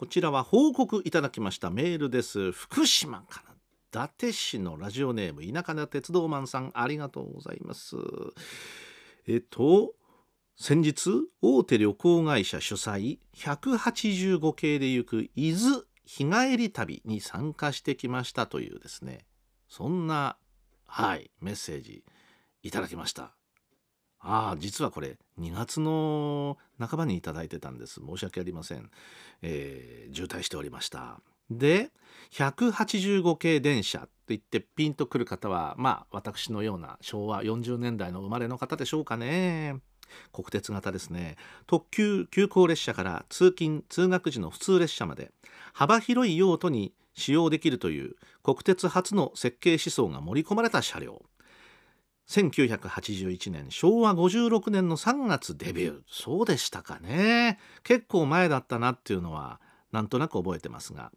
こちらは報告いただきました。メールです。福島から伊達市のラジオネーム田舎な鉄道マンさん。ありがとうございます。えっと先日大手旅行会社主催185系で行く伊豆日帰り旅に参加してきましたというですね。そんなはいメッセージいただきました。ああ実はこれ2月の半ばに頂いてたんです。申し訳ありません、えー、渋滞しておりました。で185系電車といってピンとくる方はまあ私のような昭和40年代の生まれの方でしょうかね。国鉄型ですね。特急急行列車から通勤通学時の普通列車まで幅広い用途に使用できるという国鉄初の設計思想が盛り込まれた車両。1981年昭和56年の3月デビュー。そうでしたかね。結構前だったなっていうのはなんとなく覚えてますが。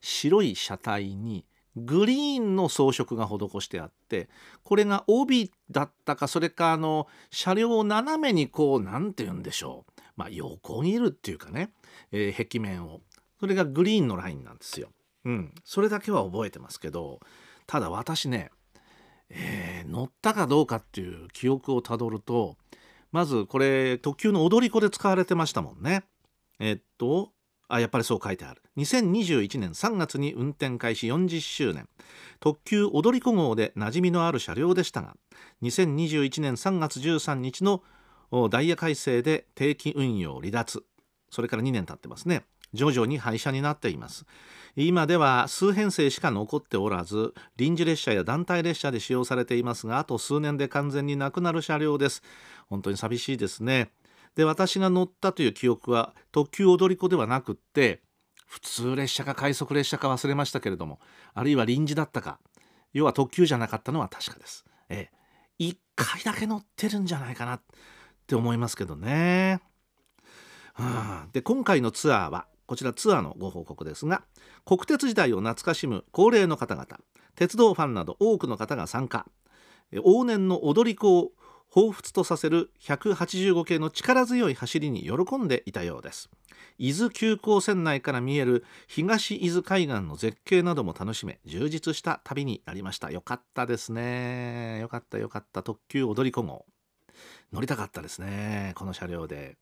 白い車体にグリーンの装飾が施してあってこれが帯だったかそれかあの車両を斜めにこう何て言うんでしょう。まあ横切るっていうかね、えー、壁面を。それがグリーンのラインなんですよ。うん、それだけは覚えてますけどただ私ねえー、乗ったかどうかっていう記憶をたどるとまずこれ特急の踊り子で使われてましたもんね。えっとあやっぱりそう書いてある。2021年3月に運転開始40周年特急踊り子号で馴染みのある車両でしたが2021年3月13日のダイヤ改正で定期運用離脱。それから2年経ってますね。徐々に廃車になっています。今では数編成しか残っておらず臨時列車や団体列車で使用されていますがあと数年で完全になくなる車両です。本当に寂しいですね。で私が乗ったという記憶は特急踊り子ではなくって普通列車か快速列車か忘れましたけれどもあるいは臨時だったか要は特急じゃなかったのは確かです。ええ。1回だけ乗ってるんじゃないかなって思いますけどね、はあ、で今回のツアーはこちらツアーのご報告ですが国鉄時代を懐かしむ高齢の方々鉄道ファンなど多くの方が参加。往年の踊り子を彷彿とさせる185系の力強い走りに喜んでいたようです。伊豆急行線内から見える東伊豆海岸の絶景なども楽しめ充実した旅になりました。よかったですね。よかったよかった。特急踊り子号。乗りたかったですね。この車両で。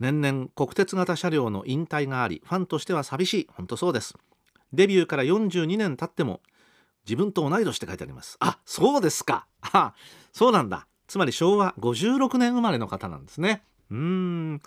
年々国鉄型車両の引退がありファンとしては寂しい。本当そうです。デビューから42年経っても自分と同い年って書いてあります。あそうですか。あそうなんだ。つまり昭和56年生まれの方なんですね。うん。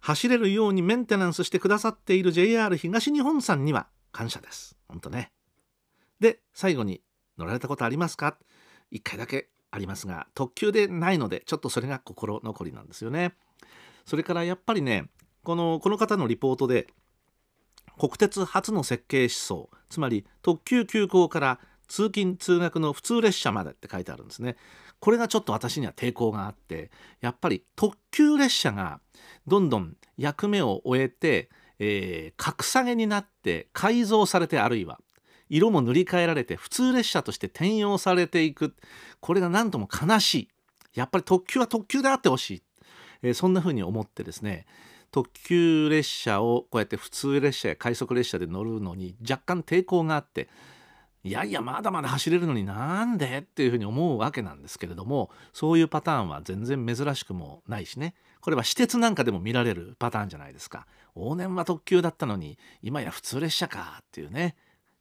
走れるようにメンテナンスしてくださっている JR 東日本さんには感謝です。本当ね。で最後に乗られたことありますか？1回だけありますが特急でないのでちょっとそれが心残りなんですよね。それからやっぱりねこのこの方のリポートで国鉄初の設計思想つまり特急急行から通勤通学の普通列車までって書いてあるんですね。これがちょっと私には抵抗があってやっぱり特急列車がどんどん役目を終えて、えー、格下げになって改造されてあるいは色も塗り替えられて普通列車として転用されていく。これが何とも悲しい。やっぱり特急は特急であってほしい。えー、そんな風に思ってですね特急列車をこうやって普通列車や快速列車で乗るのに若干抵抗があっていやいやまだまだ走れるのになんでっていうふうに思うわけなんですけれどもそういうパターンは全然珍しくもないしね。これは私鉄なんかでも見られるパターンじゃないですか。往年は特急だったのに今や普通列車かっていうね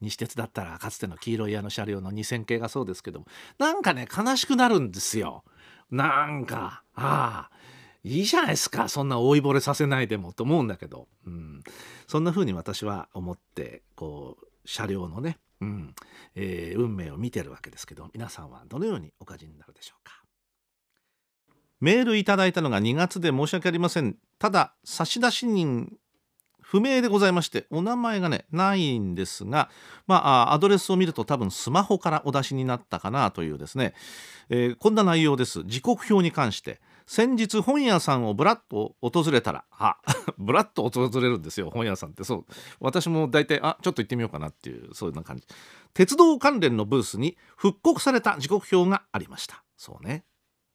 西鉄だったらかつての黄色いあの車両の2000系がそうですけどもなんかね悲しくなるんですよ。なんかああ。いいじゃないですかそんな老いぼれさせないでもと思うんだけど、うん、そんな風に私は思ってこう車両のね、うん。えー、運命を見てるわけですけど皆さんはどのようにお感じになるでしょうか。メールいただいたのが2月で申し訳ありません。ただ差出人不明でございましてお名前がねないんですが、まあ、アドレスを見ると多分スマホからお出しになったかなというですね、えー、こんな内容です。時刻表に関して。先日本屋さんをブラッと訪れたらあ ブラッと訪れるんですよ本屋さんって。そう。私も大体あちょっと行ってみようかなっていうそういうな感じ。鉄道関連のブースに復刻された時刻表がありました。そうね。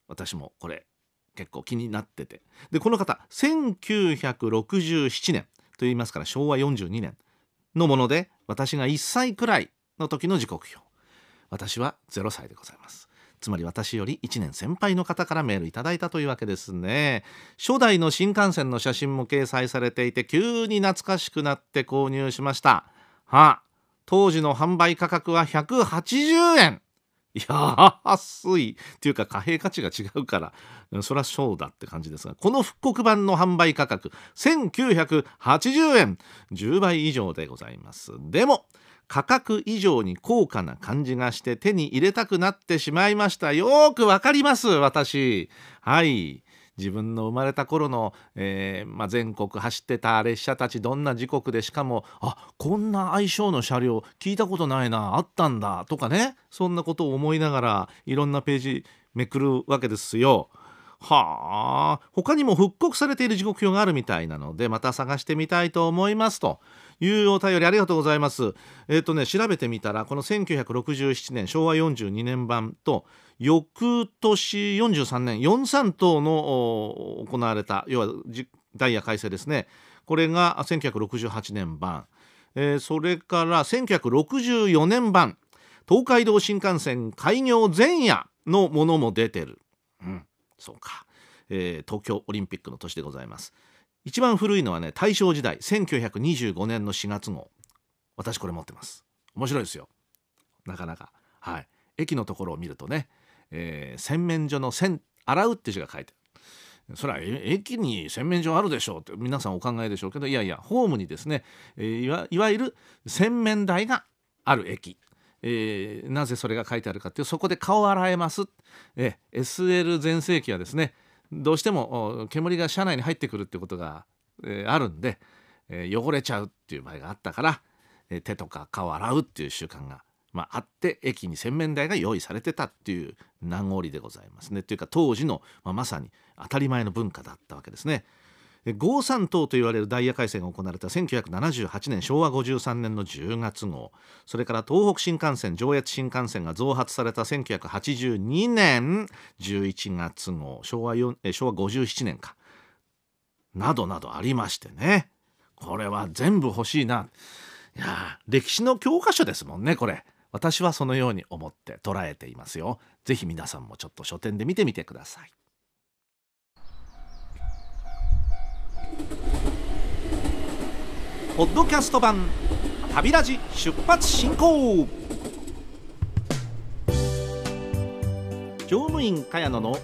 私もこれ結構気になってて。でこの方1967年と言いますから昭和42年のもので私が1歳くらいの時の時刻表。私は0歳でございます。つまり私より1年先輩の方からメールいただいたというわけですね。初代の新幹線の写真も掲載されていて急に懐かしくなって購入しました。はあ当時の販売価格は180円いや安い。っていうか貨幣価値が違うから。そりゃそうだって感じですがこの復刻版の販売価格1980円。10倍以上でございます。でも価格以上に高価な感じがして手に入れたくなってしまいました。よくわかります私。はい。自分の生まれた頃の、えーまあ、全国走ってた列車たちどんな時刻でしかもあこんな相性の車両聞いたことないなあったんだとかね。そんなことを思いながらいろんなページめくるわけですよ。はあ。他にも復刻されている時刻表があるみたいなのでまた探してみたいと思いますと。いうお便りありがとうございます。えっ、ー、とね調べてみたらこの1967年昭和42年版と翌年43年43等の行われた要はダイヤ改正ですね。これが1968年版、えー、それから1964年版東海道新幹線開業前夜のものも出てる、うん、そうか、えー、東京オリンピックの年でございます。一番古いのはね大正時代1925年の4月号。私これ持ってます。面白いですよ。なかなか。はい。駅のところを見るとね、えー、洗面所の洗洗うって字が書いてある。それは駅に洗面所あるでしょうって皆さんお考えでしょうけどいやいやホームにですね、えー、いわゆる洗面台がある駅。えー、なぜそれが書いてあるかっていうそこで顔を洗えます、えー、SL 全盛期はですねどうしても煙が車内に入ってくるってことが、えー、あるんで、えー、汚れちゃうっていう場合があったから、えー、手とか顔洗うっていう習慣が、まあ、あって駅に洗面台が用意されてたっていう名残でございますね。というか当時の、まあ、まさに当たり前の文化だったわけですね。五三等と言われるダイヤ改正が行われた1978年昭和53年の10月号。それから東北新幹線上越新幹線が増発された1982年11月号。昭和4昭和57年か。などなどありましてね。これは全部欲しいな。いや歴史の教科書ですもんねこれ。私はそのように思って捉えていますよ。ぜひ皆さんもちょっと書店で見てみてください。ポッドキャスト版旅ラジ出発進行。乗務員茅野の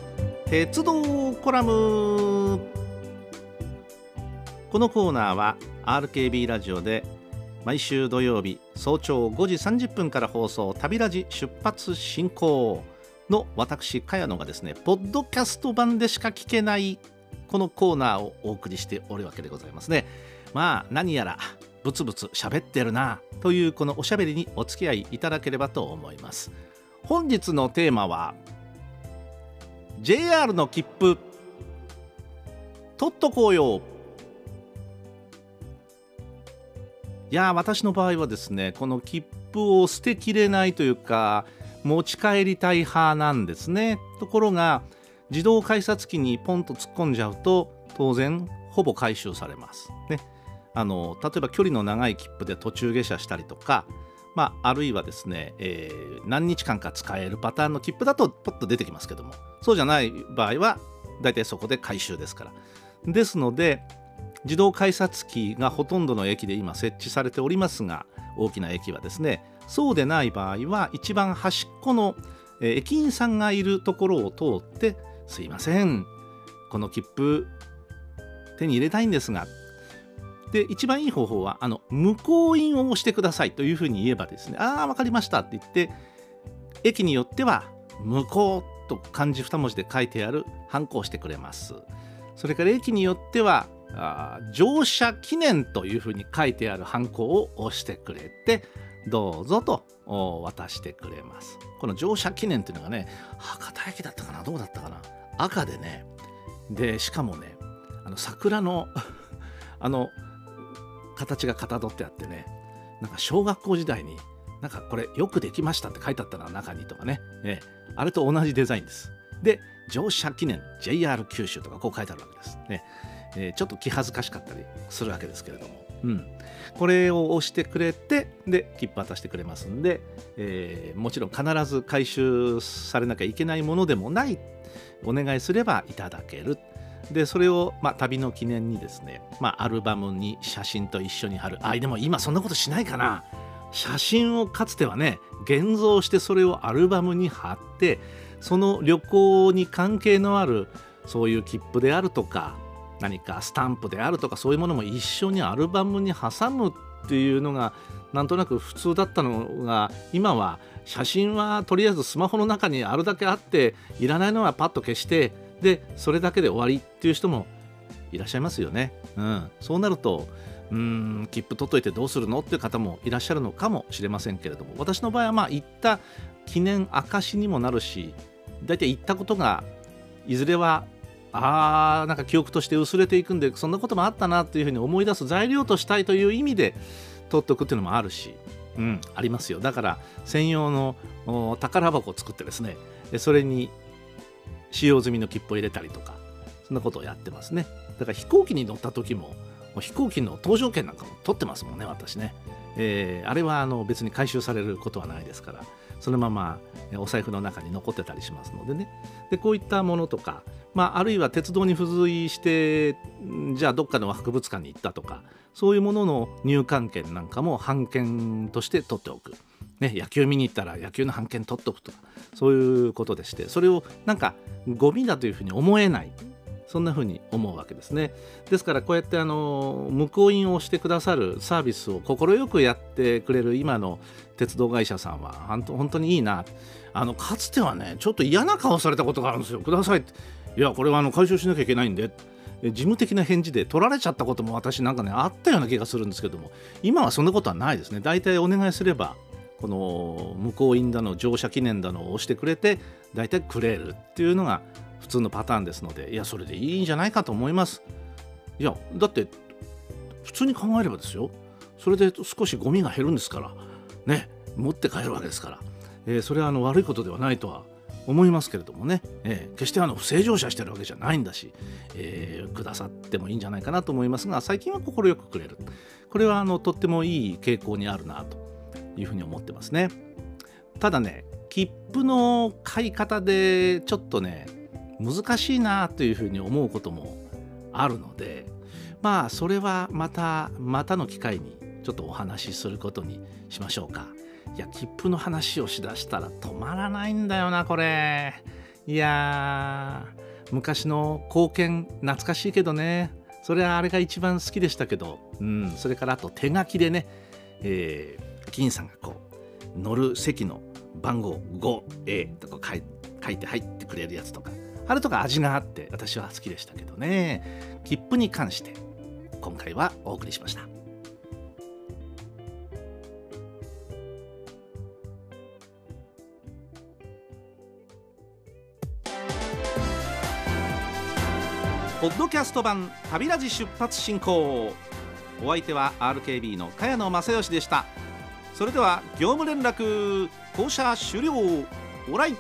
鉄道コラム。このコーナーは RKB ラジオで毎週土曜日早朝5時30分から放送旅ラジ出発進行。の私茅野がですねポッドキャスト版でしか聞けないこのコーナーをお送りしておるわけでございますね。まあ何やらブツブツ喋ってるなというこのおしゃべりにお付き合いいただければと思います。本日のテーマは JR の切符。取っとこうよ。いや私の場合はですねこの切符を捨てきれないというか持ち帰りたい派なんですね。ところが自動改札機にポンと突っ込んじゃうと当然ほぼ回収されます。ね。あの例えば距離の長い切符で途中下車したりとか、まあ、あるいはですね、えー、何日間か使えるパターンの切符だとポッと出てきますけどもそうじゃない場合は大体そこで回収ですから。ですので自動改札機がほとんどの駅で今設置されておりますが大きな駅はですねそうでない場合は一番端っこの駅員さんがいるところを通ってすいませんこの切符手に入れたいんですがで一番いい方法はあの無効印を押してくださいというふうに言えばですねああ分かりましたって言って駅によっては無効と漢字2文字で書いてあるハンコをしてくれます。それから駅によってはあ乗車記念というふうに書いてあるハンコを押してくれてどうぞと渡してくれます。この乗車記念っていうのがね博多駅だったかなどうだったかな赤でねでしかもねあの桜の あの形がかたどってあってね。なんか小学校時代になんかこれよくできましたって書いてあったな中にとかね、え、あれと同じデザインです。で乗車記念 JR 九州とかこう書いてあるわけです。ね、え。ー、ちょっと気恥ずかしかったりするわけですけれども、うん、これを押してくれてで切符渡してくれますんで、えー、もちろん必ず回収されなきゃいけないものでもない。お願いすればいただける。でそれを、まあ、旅の記念にですね、まあ、アルバムに写真と一緒に貼る。あでも今そんなことしないかな。写真をかつてはね現像してそれをアルバムに貼ってその旅行に関係のあるそういう切符であるとか何かスタンプであるとかそういうものも一緒にアルバムに挟むっていうのがなんとなく普通だったのが今は写真はとりあえずスマホの中にあるだけあっていらないのはパッと消してでそれだけで終わりっていう人もいらっしゃいますよね。うん、そうなるとうん切符取っといてどうするのっていう方もいらっしゃるのかもしれませんけれども。私の場合はまあ行った記念証にもなるし大体行ったことがいずれはあーなんか記憶として薄れていくんでそんなこともあったなっていうふうに思い出す材料としたいという意味で取っておくっていうのもあるし、うん、ありますよ。だから専用の宝箱を作ってですねそれに使用済みの切符を入れたりとかそんなことをやってますね。だから飛行機に乗った時も飛行機の搭乗券なんかも取ってますもんね私ね、えー、あれはあの別に回収されることはないですからそのままお財布の中に残ってたりしますのでね。でこういったものとか、まあ、あるいは鉄道に付随してじゃあどっかの博物館に行ったとかそういうものの入館券なんかも半券として取っておく、ね、野球見に行ったら野球の半券取っておくとかそういうことでしてそれをなんかゴミだというふうに思えないそんな風に思うわけですね。ですからこうやってあの向こう印をしてくださるサービスを快くやってくれる今の鉄道会社さんは本当にいいな。あのかつてはねちょっと嫌な顔されたことがあるんですよ。くださいって。いやこれはあの回収しなきゃいけないんで事務的な返事で取られちゃったことも私なんかねあったような気がするんですけども今はそんなことはないですね。大体お願いすればこの向こう印だの乗車記念だのを押してくれて大体くれるっていうのが普通のパターンですのでいやそれでいいんじゃないかと思います。いやだって普通に考えればですよ。それで少しゴミが減るんですから。ね持って帰るわけですから、えー、それはあの悪いことではないとは思いますけれどもね、えー、決してあの不正乗車してるわけじゃないんだし、えー、くださってもいいんじゃないかなと思いますが最近は快くくれる。これはあのとってもいい傾向にあるなというふうに思ってますね。ただね切符の買い方でちょっとね難しいなというふうに思うこともあるのでまあそれはまたまたの機会にちょっとお話しすることにしましょうか。いや切符の話をしだしたら止まらないんだよなこれ。いや昔の貢献懐かしいけどね。それはあれが一番好きでしたけど、うん、それからあと手書きでね、えー、議員さんがこう乗る席の番号 5A とか書いて入ってくれるやつとかあれとか味があって私は好きでしたけどね。切符に関して今回はお送りしました。ポッドキャスト版旅ラジ出発進行。お相手は RKB の茅野正義でした。それでは業務連絡降車終了。オライ。